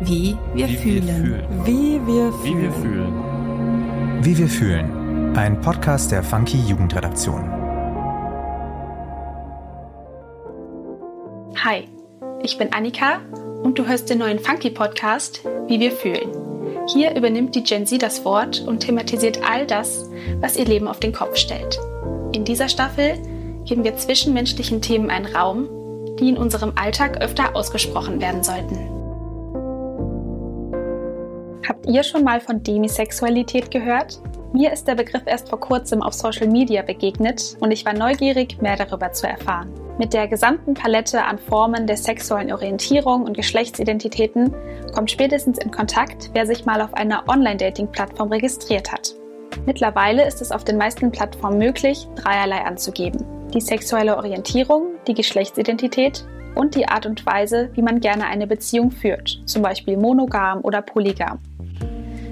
Wie wir Wie fühlen. wir fühlen. Wie wir Wie wir fühlen. fühlen. Wie wir fühlen. Ein Podcast der Funky Jugendredaktion. Hi, ich bin Annika und du hörst den neuen Funky Podcast Wie wir fühlen. Hier übernimmt die Gen Z das Wort und thematisiert all das, was ihr Leben auf den Kopf stellt. In dieser Staffel geben wir zwischenmenschlichen Themen einen Raum, die in unserem Alltag öfter ausgesprochen werden sollten. Habt ihr schon mal von Demisexualität gehört? Mir ist der Begriff erst vor kurzem auf Social Media begegnet und ich war neugierig, mehr darüber zu erfahren. Mit der gesamten Palette an Formen der sexuellen Orientierung und Geschlechtsidentitäten kommt spätestens in Kontakt, wer sich mal auf einer Online-Dating-Plattform registriert hat. Mittlerweile ist es auf den meisten Plattformen möglich, dreierlei anzugeben. Die sexuelle Orientierung, die Geschlechtsidentität und die Art und Weise, wie man gerne eine Beziehung führt, zum Beispiel monogam oder polygam.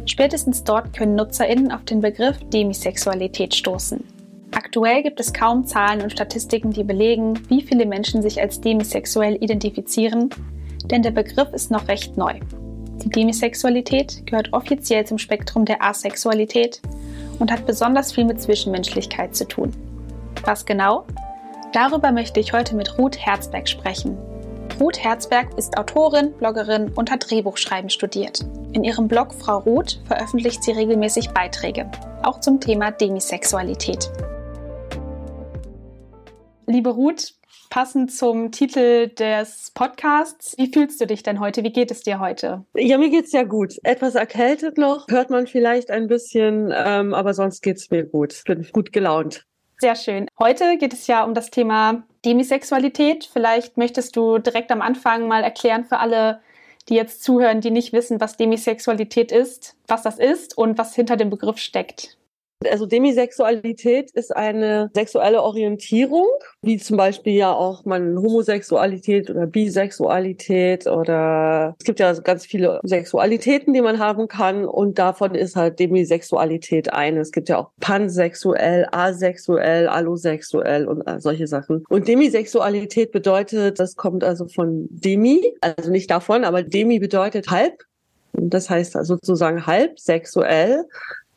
Spätestens dort können NutzerInnen auf den Begriff Demisexualität stoßen. Aktuell gibt es kaum Zahlen und Statistiken, die belegen, wie viele Menschen sich als demisexuell identifizieren, denn der Begriff ist noch recht neu. Die Demisexualität gehört offiziell zum Spektrum der Asexualität und hat besonders viel mit Zwischenmenschlichkeit zu tun. Was genau? Darüber möchte ich heute mit Ruth Herzberg sprechen. Ruth Herzberg ist Autorin, Bloggerin und hat Drehbuchschreiben studiert. In ihrem Blog Frau Ruth veröffentlicht sie regelmäßig Beiträge, auch zum Thema Demisexualität. Liebe Ruth, passend zum Titel des Podcasts, wie fühlst du dich denn heute? Wie geht es dir heute? Ja, mir geht's ja gut. Etwas erkältet noch, hört man vielleicht ein bisschen, ähm, aber sonst geht's mir gut. Ich bin gut gelaunt. Sehr schön. Heute geht es ja um das Thema Demisexualität. Vielleicht möchtest du direkt am Anfang mal erklären für alle, die jetzt zuhören, die nicht wissen, was Demisexualität ist, was das ist und was hinter dem Begriff steckt. Also Demisexualität ist eine sexuelle Orientierung, wie zum Beispiel ja auch man Homosexualität oder Bisexualität oder es gibt ja ganz viele Sexualitäten, die man haben kann und davon ist halt Demisexualität eine. Es gibt ja auch pansexuell, asexuell, allosexuell und solche Sachen. Und Demisexualität bedeutet, das kommt also von Demi, also nicht davon, aber Demi bedeutet halb. Und das heißt also sozusagen halb sexuell,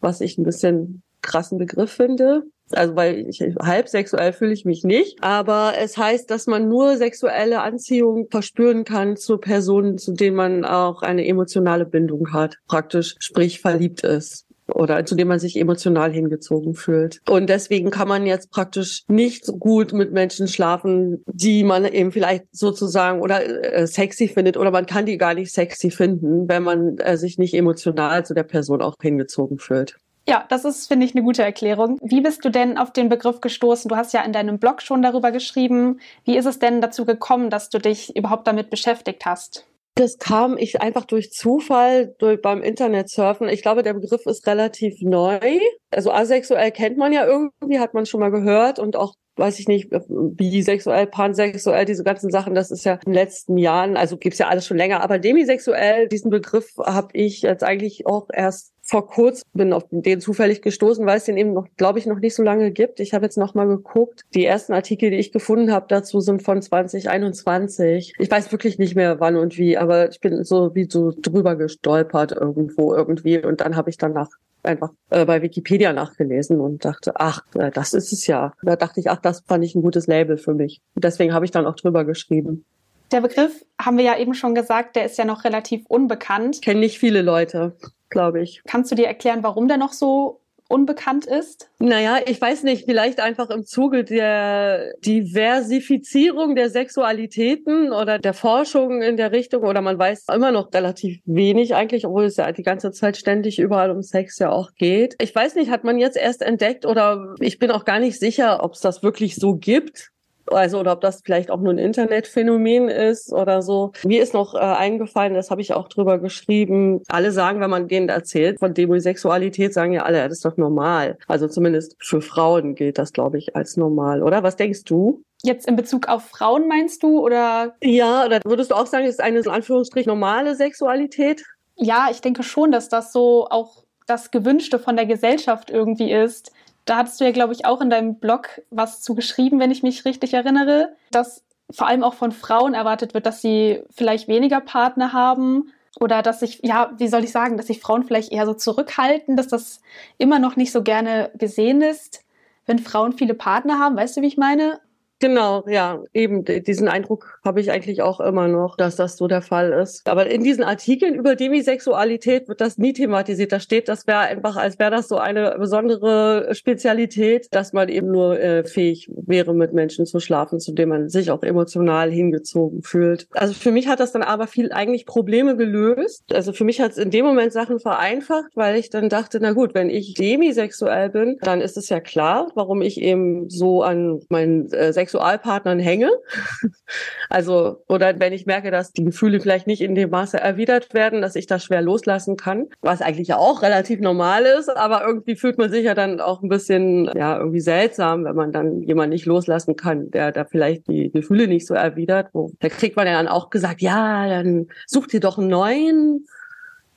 was ich ein bisschen krassen Begriff finde. Also weil ich halb sexuell fühle ich mich nicht, aber es heißt, dass man nur sexuelle Anziehung verspüren kann zu Personen, zu denen man auch eine emotionale Bindung hat, praktisch sprich verliebt ist oder zu dem man sich emotional hingezogen fühlt. Und deswegen kann man jetzt praktisch nicht so gut mit Menschen schlafen, die man eben vielleicht sozusagen oder äh, sexy findet oder man kann die gar nicht sexy finden, wenn man äh, sich nicht emotional zu der Person auch hingezogen fühlt. Ja, das ist, finde ich, eine gute Erklärung. Wie bist du denn auf den Begriff gestoßen? Du hast ja in deinem Blog schon darüber geschrieben. Wie ist es denn dazu gekommen, dass du dich überhaupt damit beschäftigt hast? Das kam ich einfach durch Zufall durch, beim Internetsurfen. Ich glaube, der Begriff ist relativ neu. Also asexuell kennt man ja irgendwie, hat man schon mal gehört und auch weiß ich nicht, bisexuell, pansexuell, diese ganzen Sachen, das ist ja in den letzten Jahren, also gibt's ja alles schon länger, aber demisexuell, diesen Begriff habe ich jetzt eigentlich auch erst vor kurzem bin auf den zufällig gestoßen, weil es den eben noch, glaube ich, noch nicht so lange gibt. Ich habe jetzt noch mal geguckt. Die ersten Artikel, die ich gefunden habe dazu, sind von 2021. Ich weiß wirklich nicht mehr wann und wie, aber ich bin so wie so drüber gestolpert irgendwo irgendwie und dann habe ich danach einfach äh, bei Wikipedia nachgelesen und dachte, ach, äh, das ist es ja. Da dachte ich, ach, das fand ich ein gutes Label für mich. Und deswegen habe ich dann auch drüber geschrieben. Der Begriff, haben wir ja eben schon gesagt, der ist ja noch relativ unbekannt. Kennen nicht viele Leute, glaube ich. Kannst du dir erklären, warum der noch so unbekannt ist? Naja, ich weiß nicht, vielleicht einfach im Zuge der Diversifizierung der Sexualitäten oder der Forschung in der Richtung oder man weiß immer noch relativ wenig eigentlich, obwohl es ja die ganze Zeit ständig überall um Sex ja auch geht. Ich weiß nicht, hat man jetzt erst entdeckt oder ich bin auch gar nicht sicher, ob es das wirklich so gibt. Also oder ob das vielleicht auch nur ein Internetphänomen ist oder so. Mir ist noch äh, eingefallen, das habe ich auch drüber geschrieben. Alle sagen, wenn man denen erzählt von Demisexualität, sagen ja alle, das ist doch normal. Also zumindest für Frauen gilt das, glaube ich, als normal, oder? Was denkst du? Jetzt in Bezug auf Frauen meinst du oder? Ja, oder würdest du auch sagen, es ist eine in Anführungsstrich normale Sexualität? Ja, ich denke schon, dass das so auch das Gewünschte von der Gesellschaft irgendwie ist. Da hattest du ja, glaube ich, auch in deinem Blog was zu geschrieben, wenn ich mich richtig erinnere, dass vor allem auch von Frauen erwartet wird, dass sie vielleicht weniger Partner haben Oder dass sich, ja, wie soll ich sagen, dass sich Frauen vielleicht eher so zurückhalten, dass das immer noch nicht so gerne gesehen ist, wenn Frauen viele Partner haben. Weißt du, wie ich meine? Genau, ja, eben diesen Eindruck habe ich eigentlich auch immer noch, dass das so der Fall ist. Aber in diesen Artikeln über Demisexualität wird das nie thematisiert. Da steht, das wäre einfach, als wäre das so eine besondere Spezialität, dass man eben nur äh, fähig wäre, mit Menschen zu schlafen, zu denen man sich auch emotional hingezogen fühlt. Also für mich hat das dann aber viel eigentlich Probleme gelöst. Also für mich hat es in dem Moment Sachen vereinfacht, weil ich dann dachte, na gut, wenn ich demisexuell bin, dann ist es ja klar, warum ich eben so an meinen äh, Sexualpartnern hänge. Also, oder wenn ich merke, dass die Gefühle vielleicht nicht in dem Maße erwidert werden, dass ich das schwer loslassen kann, was eigentlich ja auch relativ normal ist, aber irgendwie fühlt man sich ja dann auch ein bisschen, ja, irgendwie seltsam, wenn man dann jemanden nicht loslassen kann, der da vielleicht die Gefühle nicht so erwidert. Wo, da kriegt man ja dann auch gesagt, ja, dann such dir doch einen neuen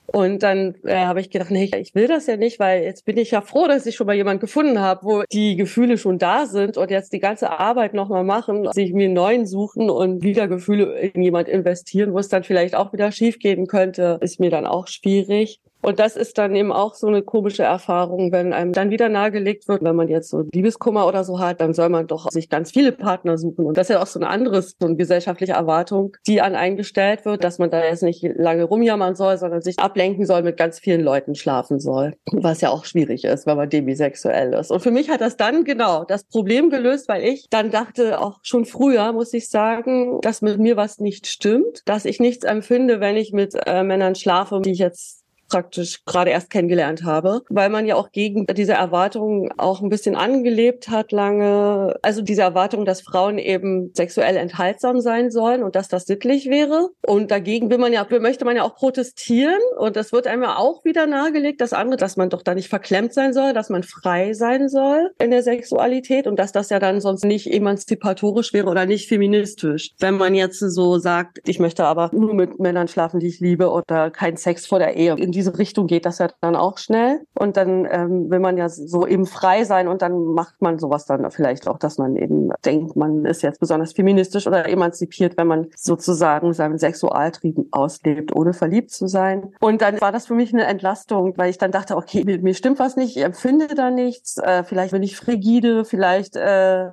und dann äh, habe ich gedacht, nee, ich will das ja nicht, weil jetzt bin ich ja froh, dass ich schon mal jemand gefunden habe, wo die Gefühle schon da sind und jetzt die ganze Arbeit nochmal machen, sich mir einen neuen suchen und wieder Gefühle in jemand investieren, wo es dann vielleicht auch wieder schief gehen könnte, ist mir dann auch schwierig. Und das ist dann eben auch so eine komische Erfahrung, wenn einem dann wieder nahegelegt wird, wenn man jetzt so Liebeskummer oder so hat, dann soll man doch sich ganz viele Partner suchen. Und das ist ja auch so eine andere, so eine gesellschaftliche Erwartung, die an einen gestellt wird, dass man da jetzt nicht lange rumjammern soll, sondern sich ablenken soll, mit ganz vielen Leuten schlafen soll. Was ja auch schwierig ist, wenn man demisexuell ist. Und für mich hat das dann genau das Problem gelöst, weil ich dann dachte, auch schon früher, muss ich sagen, dass mit mir was nicht stimmt, dass ich nichts empfinde, wenn ich mit äh, Männern schlafe, die ich jetzt praktisch gerade erst kennengelernt habe, weil man ja auch gegen diese Erwartungen auch ein bisschen angelebt hat lange. Also diese Erwartung, dass Frauen eben sexuell enthaltsam sein sollen und dass das sittlich wäre. Und dagegen will man ja, möchte man ja auch protestieren. Und das wird einem ja auch wieder nahegelegt, das andere, dass man doch da nicht verklemmt sein soll, dass man frei sein soll in der Sexualität und dass das ja dann sonst nicht emanzipatorisch wäre oder nicht feministisch. Wenn man jetzt so sagt, ich möchte aber nur mit Männern schlafen, die ich liebe oder keinen Sex vor der Ehe. In diese Richtung geht das ja dann auch schnell. Und dann ähm, will man ja so eben frei sein und dann macht man sowas dann vielleicht auch, dass man eben denkt, man ist jetzt besonders feministisch oder emanzipiert, wenn man sozusagen seinen Sexualtrieb auslebt, ohne verliebt zu sein. Und dann war das für mich eine Entlastung, weil ich dann dachte, okay, mir, mir stimmt was nicht, ich empfinde da nichts, äh, vielleicht bin ich frigide, vielleicht äh,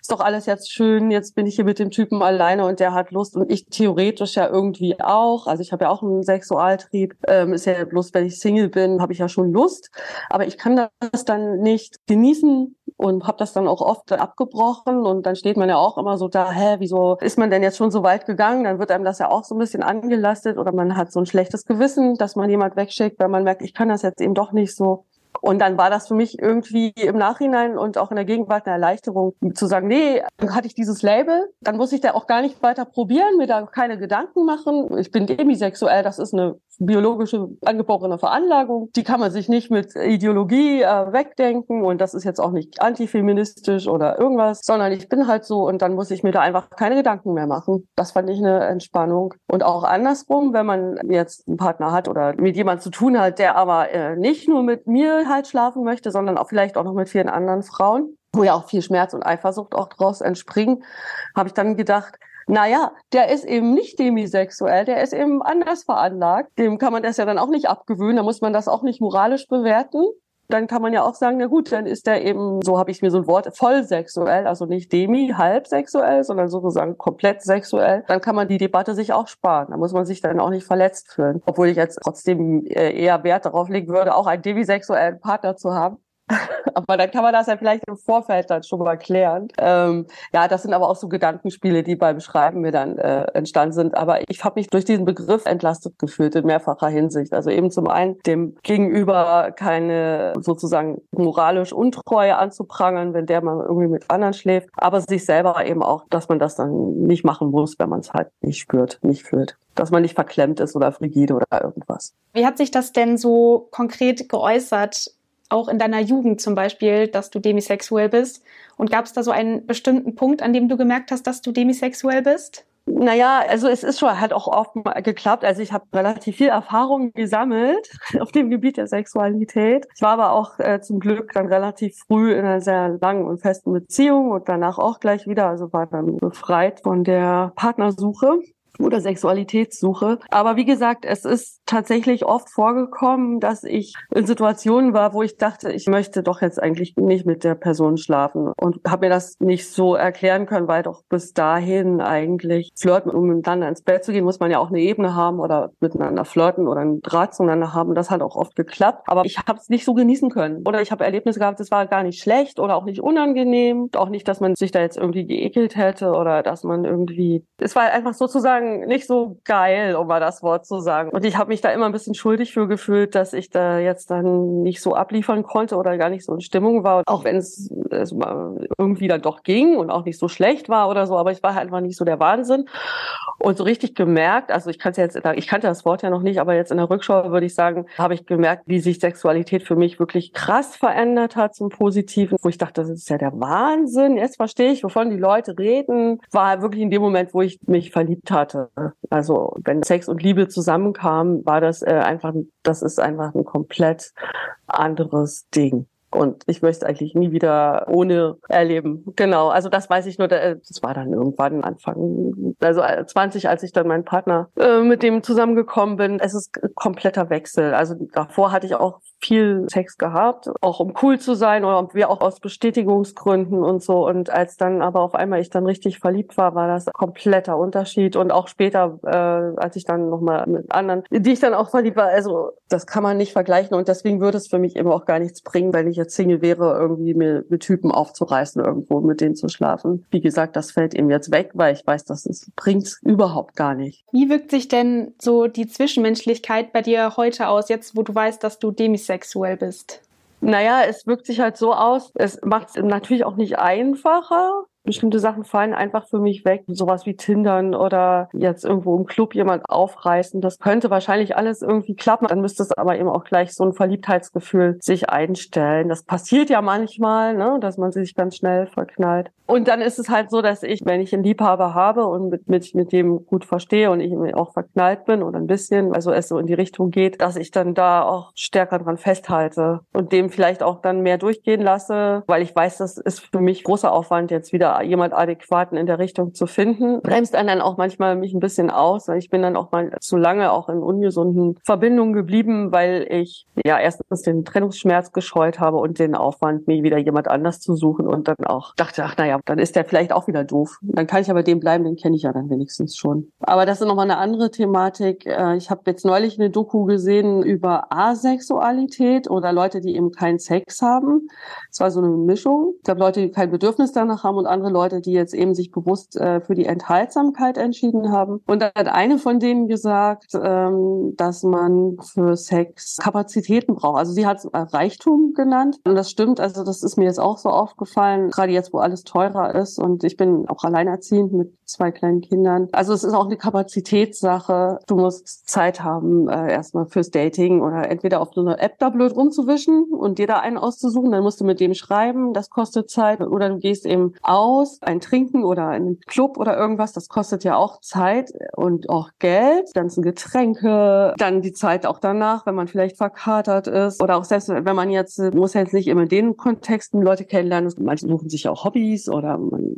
ist doch alles jetzt schön, jetzt bin ich hier mit dem Typen alleine und der hat Lust und ich theoretisch ja irgendwie auch. Also ich habe ja auch einen Sexualtrieb, ähm, ist ja bloß wenn ich Single bin, habe ich ja schon Lust, aber ich kann das dann nicht genießen und habe das dann auch oft abgebrochen und dann steht man ja auch immer so da, hä, wieso ist man denn jetzt schon so weit gegangen? Dann wird einem das ja auch so ein bisschen angelastet oder man hat so ein schlechtes Gewissen, dass man jemand wegschickt, weil man merkt, ich kann das jetzt eben doch nicht so. Und dann war das für mich irgendwie im Nachhinein und auch in der Gegenwart eine Erleichterung, zu sagen, nee, dann hatte ich dieses Label, dann muss ich da auch gar nicht weiter probieren, mir da keine Gedanken machen. Ich bin demisexuell, das ist eine biologische angeborene Veranlagung. Die kann man sich nicht mit Ideologie äh, wegdenken und das ist jetzt auch nicht antifeministisch oder irgendwas, sondern ich bin halt so und dann muss ich mir da einfach keine Gedanken mehr machen. Das fand ich eine Entspannung. Und auch andersrum, wenn man jetzt einen Partner hat oder mit jemandem zu tun hat, der aber äh, nicht nur mit mir halt schlafen möchte, sondern auch vielleicht auch noch mit vielen anderen Frauen, wo ja auch viel Schmerz und Eifersucht auch draus entspringen, habe ich dann gedacht, naja, der ist eben nicht demisexuell, der ist eben anders veranlagt. Dem kann man das ja dann auch nicht abgewöhnen, da muss man das auch nicht moralisch bewerten. Dann kann man ja auch sagen, na gut, dann ist der eben, so habe ich mir so ein Wort, vollsexuell, also nicht demi, halbsexuell, sondern sozusagen komplett sexuell. Dann kann man die Debatte sich auch sparen. Da muss man sich dann auch nicht verletzt fühlen. Obwohl ich jetzt trotzdem äh, eher Wert darauf legen würde, auch einen demisexuellen Partner zu haben. Aber dann kann man das ja vielleicht im Vorfeld dann schon mal klären. Ähm, ja, das sind aber auch so Gedankenspiele, die beim Schreiben mir dann äh, entstanden sind. Aber ich habe mich durch diesen Begriff entlastet gefühlt in mehrfacher Hinsicht. Also eben zum einen dem Gegenüber keine sozusagen moralisch Untreue anzuprangern, wenn der mal irgendwie mit anderen schläft, aber sich selber eben auch, dass man das dann nicht machen muss, wenn man es halt nicht spürt, nicht fühlt dass man nicht verklemmt ist oder frigide oder irgendwas. Wie hat sich das denn so konkret geäußert? Auch in deiner Jugend zum Beispiel, dass du demisexuell bist? Und gab es da so einen bestimmten Punkt, an dem du gemerkt hast, dass du demisexuell bist? Naja, also es ist schon halt auch oft geklappt. Also ich habe relativ viel Erfahrung gesammelt auf dem Gebiet der Sexualität. Ich war aber auch äh, zum Glück dann relativ früh in einer sehr langen und festen Beziehung und danach auch gleich wieder, also war dann befreit von der Partnersuche. Oder Sexualitätssuche. Aber wie gesagt, es ist tatsächlich oft vorgekommen, dass ich in Situationen war, wo ich dachte, ich möchte doch jetzt eigentlich nicht mit der Person schlafen und habe mir das nicht so erklären können, weil doch bis dahin eigentlich flirten, um miteinander ins Bett zu gehen, muss man ja auch eine Ebene haben oder miteinander flirten oder einen Draht zueinander haben. Das hat auch oft geklappt, aber ich habe es nicht so genießen können. Oder ich habe Erlebnisse gehabt, das war gar nicht schlecht oder auch nicht unangenehm, auch nicht, dass man sich da jetzt irgendwie geekelt hätte oder dass man irgendwie, es war einfach sozusagen nicht so geil, um mal das Wort zu sagen. Und ich habe mich da immer ein bisschen schuldig für gefühlt, dass ich da jetzt dann nicht so abliefern konnte oder gar nicht so in Stimmung war. auch wenn es, irgendwie dann doch ging und auch nicht so schlecht war oder so, aber ich war halt einfach nicht so der Wahnsinn. Und so richtig gemerkt, also ich kannte jetzt, ich kannte das Wort ja noch nicht, aber jetzt in der Rückschau würde ich sagen, habe ich gemerkt, wie sich Sexualität für mich wirklich krass verändert hat zum Positiven, wo ich dachte, das ist ja der Wahnsinn. Jetzt verstehe ich, wovon die Leute reden. War wirklich in dem Moment, wo ich mich verliebt hatte. Also wenn Sex und Liebe zusammenkamen, war das äh, einfach, das ist einfach ein komplett anderes Ding. Und ich möchte eigentlich nie wieder ohne erleben. Genau, also das weiß ich nur, das war dann irgendwann Anfang, also 20, als ich dann meinen Partner äh, mit dem zusammengekommen bin. Es ist kompletter Wechsel. Also davor hatte ich auch viel Sex gehabt, auch um cool zu sein oder wir auch aus Bestätigungsgründen und so. Und als dann aber auf einmal ich dann richtig verliebt war, war das kompletter Unterschied. Und auch später, äh, als ich dann nochmal mit anderen, die ich dann auch verliebt war, also das kann man nicht vergleichen. Und deswegen würde es für mich eben auch gar nichts bringen, wenn ich jetzt Single wäre, irgendwie mir mit Typen aufzureißen, irgendwo mit denen zu schlafen. Wie gesagt, das fällt eben jetzt weg, weil ich weiß, dass es bringt überhaupt gar nicht. Wie wirkt sich denn so die Zwischenmenschlichkeit bei dir heute aus, jetzt wo du weißt, dass du demisexuell bist? Naja, es wirkt sich halt so aus, es macht es natürlich auch nicht einfacher, bestimmte Sachen fallen einfach für mich weg. Sowas wie Tindern oder jetzt irgendwo im Club jemand aufreißen. Das könnte wahrscheinlich alles irgendwie klappen. Dann müsste es aber eben auch gleich so ein Verliebtheitsgefühl sich einstellen. Das passiert ja manchmal, ne, dass man sich ganz schnell verknallt. Und dann ist es halt so, dass ich, wenn ich einen Liebhaber habe und mit, mit, mit dem gut verstehe und ich auch verknallt bin oder ein bisschen, also es so in die Richtung geht, dass ich dann da auch stärker dran festhalte und dem vielleicht auch dann mehr durchgehen lasse, weil ich weiß, das ist für mich großer Aufwand, jetzt wieder jemand adäquaten in der Richtung zu finden. Bremst einen dann auch manchmal mich ein bisschen aus. Ich bin dann auch mal zu lange auch in ungesunden Verbindungen geblieben, weil ich ja erstens den Trennungsschmerz gescheut habe und den Aufwand, mir wieder jemand anders zu suchen und dann auch dachte, ach naja, dann ist der vielleicht auch wieder doof. Dann kann ich aber dem bleiben, den kenne ich ja dann wenigstens schon. Aber das ist nochmal eine andere Thematik. Äh, ich habe jetzt neulich eine Doku gesehen über Asexualität oder Leute, die eben keinen Sex haben. Es war so eine Mischung. Ich glaube, Leute, die kein Bedürfnis danach haben und andere Leute, die jetzt eben sich bewusst äh, für die Enthaltsamkeit entschieden haben. Und da hat eine von denen gesagt, ähm, dass man für Sex Kapazitäten braucht. Also sie hat es Reichtum genannt. Und das stimmt, also das ist mir jetzt auch so aufgefallen, gerade jetzt, wo alles teurer ist. Und ich bin auch alleinerziehend mit zwei kleinen Kindern. Also es ist auch eine Kapazitätssache. Du musst Zeit haben, äh, erstmal fürs Dating oder entweder auf so einer App da blöd rumzuwischen und dir da einen auszusuchen. Dann musst du mit dem schreiben, das kostet Zeit. Oder du gehst eben aus, ein Trinken oder einen Club oder irgendwas, das kostet ja auch Zeit und auch Geld. Ganzen Getränke, dann die Zeit auch danach, wenn man vielleicht verkatert ist. Oder auch selbst, wenn man jetzt, muss jetzt nicht immer in den Kontexten Leute kennenlernen. Manche suchen sich auch Hobbys oder man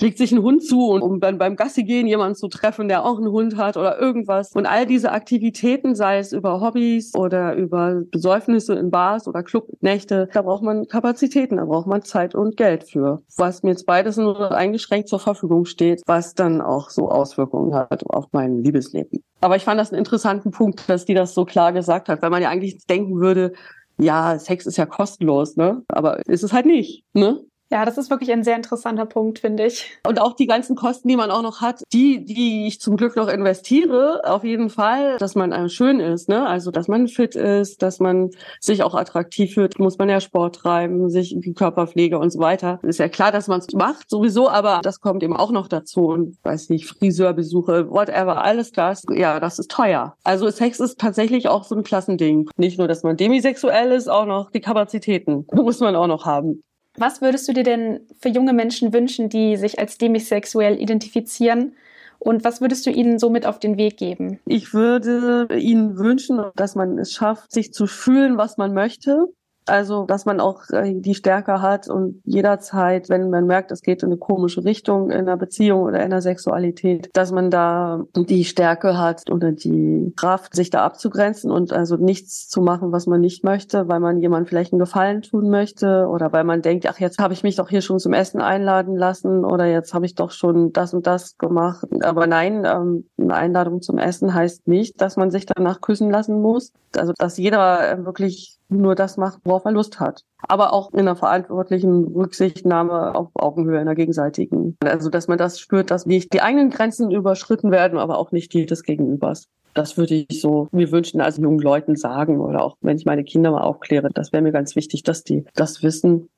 legt sich einen Hund zu, um dann beim Gassi gehen jemanden zu treffen, der auch einen Hund hat oder irgendwas. Und all diese Aktivitäten, sei es über Hobbys oder über Besäufnisse in Bars oder Clubnächte, da braucht man Kapazitäten, da braucht man Zeit und Geld für. Was mir jetzt beides nur eingeschränkt zur Verfügung steht, was dann auch so Auswirkungen hat auf mein Liebesleben. Aber ich fand das einen interessanten Punkt, dass die das so klar gesagt hat, weil man ja eigentlich denken würde, ja, Sex ist ja kostenlos, ne? Aber ist es halt nicht, ne? Ja, das ist wirklich ein sehr interessanter Punkt, finde ich. Und auch die ganzen Kosten, die man auch noch hat, die, die ich zum Glück noch investiere, auf jeden Fall, dass man schön ist, ne? Also, dass man fit ist, dass man sich auch attraktiv fühlt, muss man ja Sport treiben, sich die Körperpflege und so weiter. Ist ja klar, dass man es macht, sowieso, aber das kommt eben auch noch dazu und weiß nicht, Friseurbesuche, whatever, alles das, ja, das ist teuer. Also Sex ist tatsächlich auch so ein Klassending. Nicht nur, dass man demisexuell ist, auch noch die Kapazitäten muss man auch noch haben. Was würdest du dir denn für junge Menschen wünschen, die sich als demisexuell identifizieren? Und was würdest du ihnen somit auf den Weg geben? Ich würde ihnen wünschen, dass man es schafft, sich zu fühlen, was man möchte, Also, dass man auch äh, die Stärke hat und jederzeit, wenn man merkt, es geht in eine komische Richtung in einer Beziehung oder in einer Sexualität, dass man da die Stärke hat oder die Kraft, sich da abzugrenzen und also nichts zu machen, was man nicht möchte, weil man jemand vielleicht einen Gefallen tun möchte oder weil man denkt, ach, jetzt habe ich mich doch hier schon zum Essen einladen lassen oder jetzt habe ich doch schon das und das gemacht. Aber nein, ähm, eine Einladung zum Essen heißt nicht, dass man sich danach küssen lassen muss. Also, dass jeder äh, wirklich nur das macht, worauf er Lust hat. Aber auch in einer verantwortlichen Rücksichtnahme auf Augenhöhe, in der gegenseitigen. Also, dass man das spürt, dass nicht die eigenen Grenzen überschritten werden, aber auch nicht die des Gegenübers. Das würde ich so mir wünschen, also jungen Leuten sagen oder auch wenn ich meine Kinder mal aufkläre, das wäre mir ganz wichtig, dass die das wissen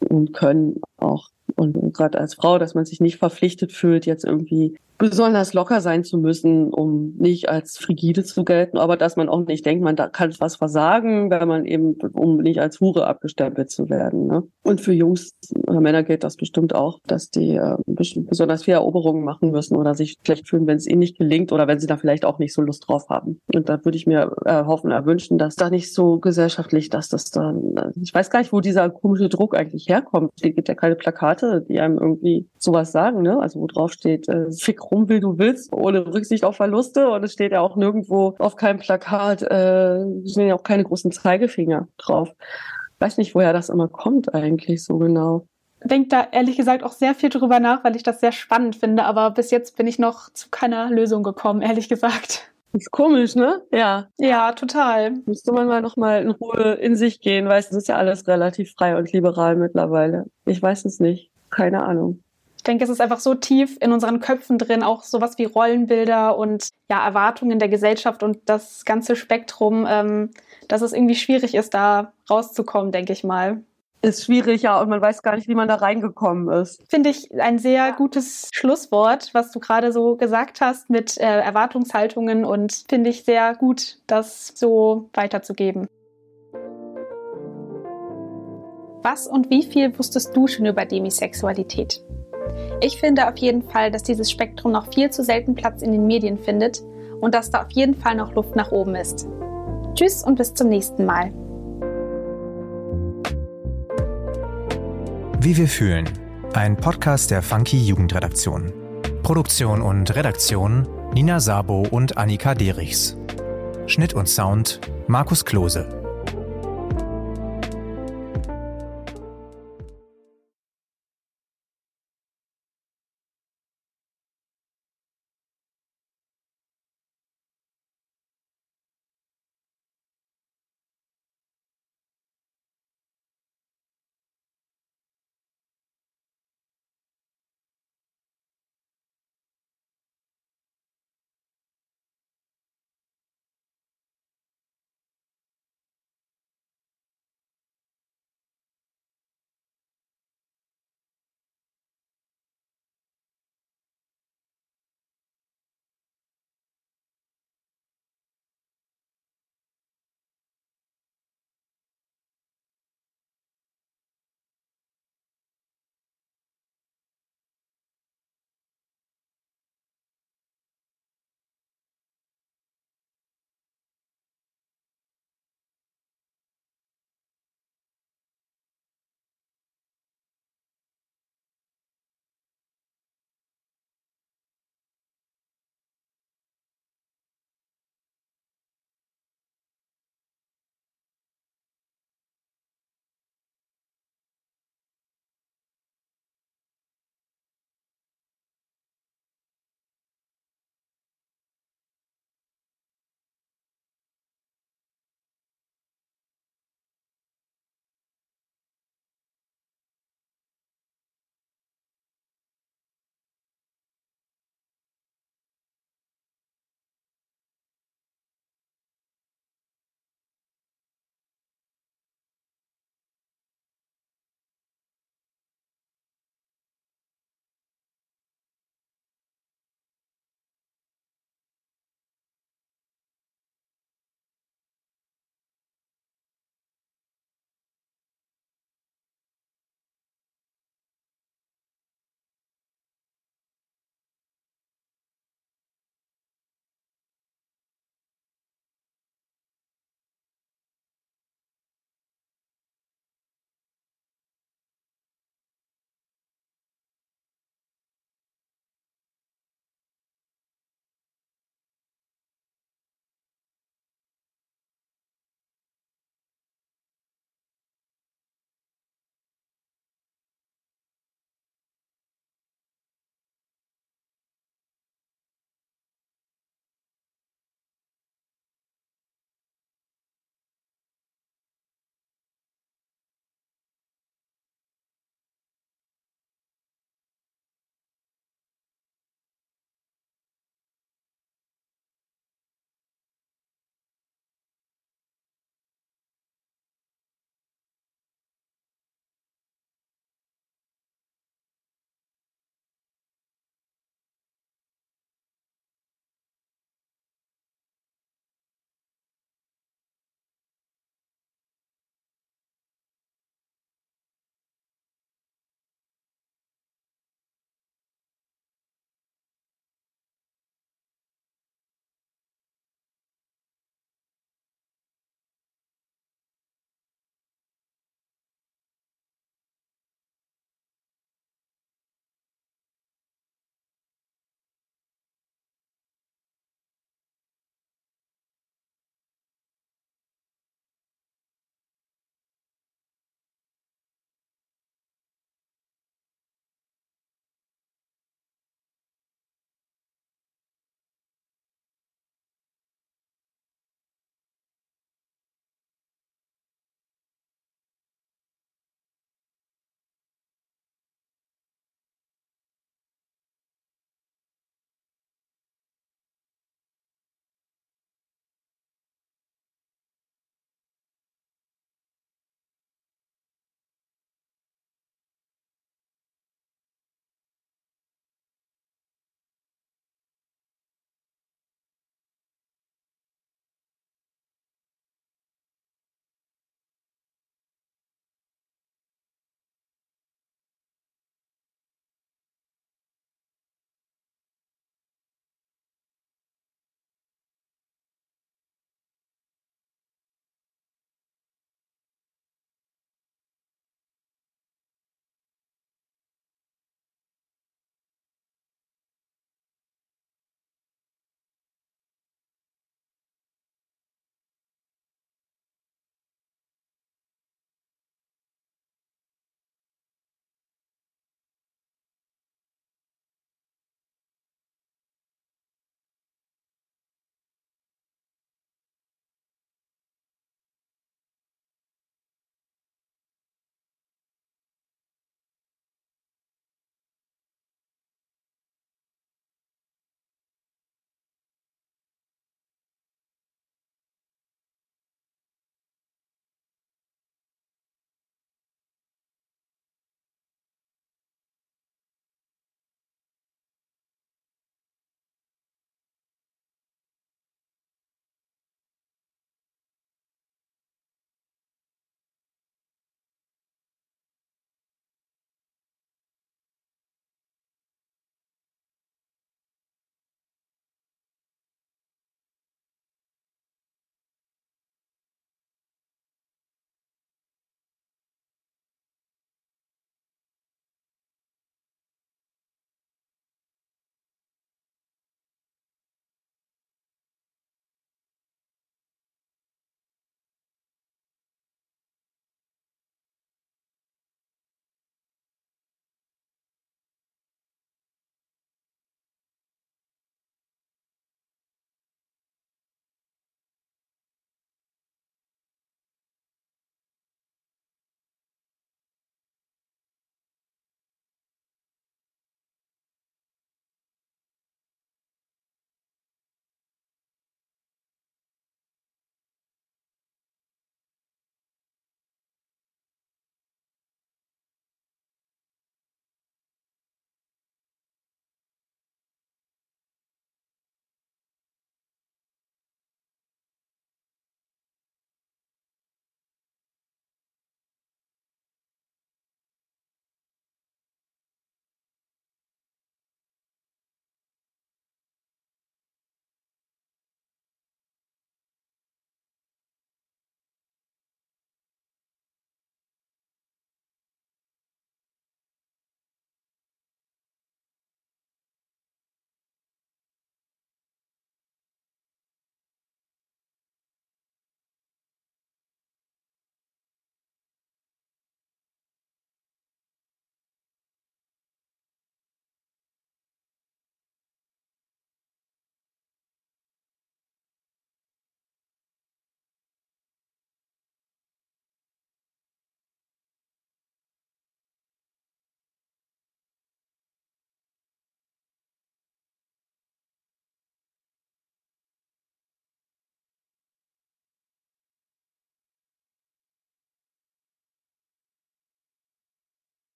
und können auch. Und gerade als Frau, dass man sich nicht verpflichtet fühlt, jetzt irgendwie besonders locker sein zu müssen, um nicht als frigide zu gelten, aber dass man auch nicht denkt, man da kann was versagen, wenn man eben, um nicht als Hure abgestempelt zu werden. Ne? Und für Jungs oder Männer gilt das bestimmt auch, dass die äh, besonders viel Eroberungen machen müssen oder sich schlecht fühlen, wenn es ihnen nicht gelingt oder wenn sie da vielleicht auch nicht so Lust drauf haben. Und da würde ich mir äh, hoffen, erwünschen, dass da nicht so gesellschaftlich, dass das dann, äh, ich weiß gar nicht, wo dieser komische Druck eigentlich herkommt. Es gibt ja keine Plakate, die einem irgendwie sowas sagen, ne? Also wo drauf steht, äh, rum, wie du willst, ohne Rücksicht auf Verluste. Und es steht ja auch nirgendwo auf keinem Plakat, äh, sind ja auch keine großen Zeigefinger drauf. Weiß nicht, woher das immer kommt eigentlich so genau denke da ehrlich gesagt auch sehr viel drüber nach, weil ich das sehr spannend finde. Aber bis jetzt bin ich noch zu keiner Lösung gekommen, ehrlich gesagt. ist komisch, ne? Ja. Ja, total. Müsste man mal nochmal in Ruhe in sich gehen, weil es ist ja alles relativ frei und liberal mittlerweile. Ich weiß es nicht. Keine Ahnung. Ich denke, es ist einfach so tief in unseren Köpfen drin, auch sowas wie Rollenbilder und ja, Erwartungen der Gesellschaft und das ganze Spektrum, ähm, dass es irgendwie schwierig ist, da rauszukommen, denke ich mal. Ist schwierig, ja, und man weiß gar nicht, wie man da reingekommen ist. Finde ich ein sehr gutes Schlusswort, was du gerade so gesagt hast mit äh, Erwartungshaltungen und finde ich sehr gut, das so weiterzugeben. Was und wie viel wusstest du schon über Demisexualität? Ich finde auf jeden Fall, dass dieses Spektrum noch viel zu selten Platz in den Medien findet und dass da auf jeden Fall noch Luft nach oben ist. Tschüss und bis zum nächsten Mal. Wie wir fühlen. Ein Podcast der Funky Jugendredaktion. Produktion und Redaktion Nina Sabo und Annika Derichs. Schnitt und Sound Markus Klose.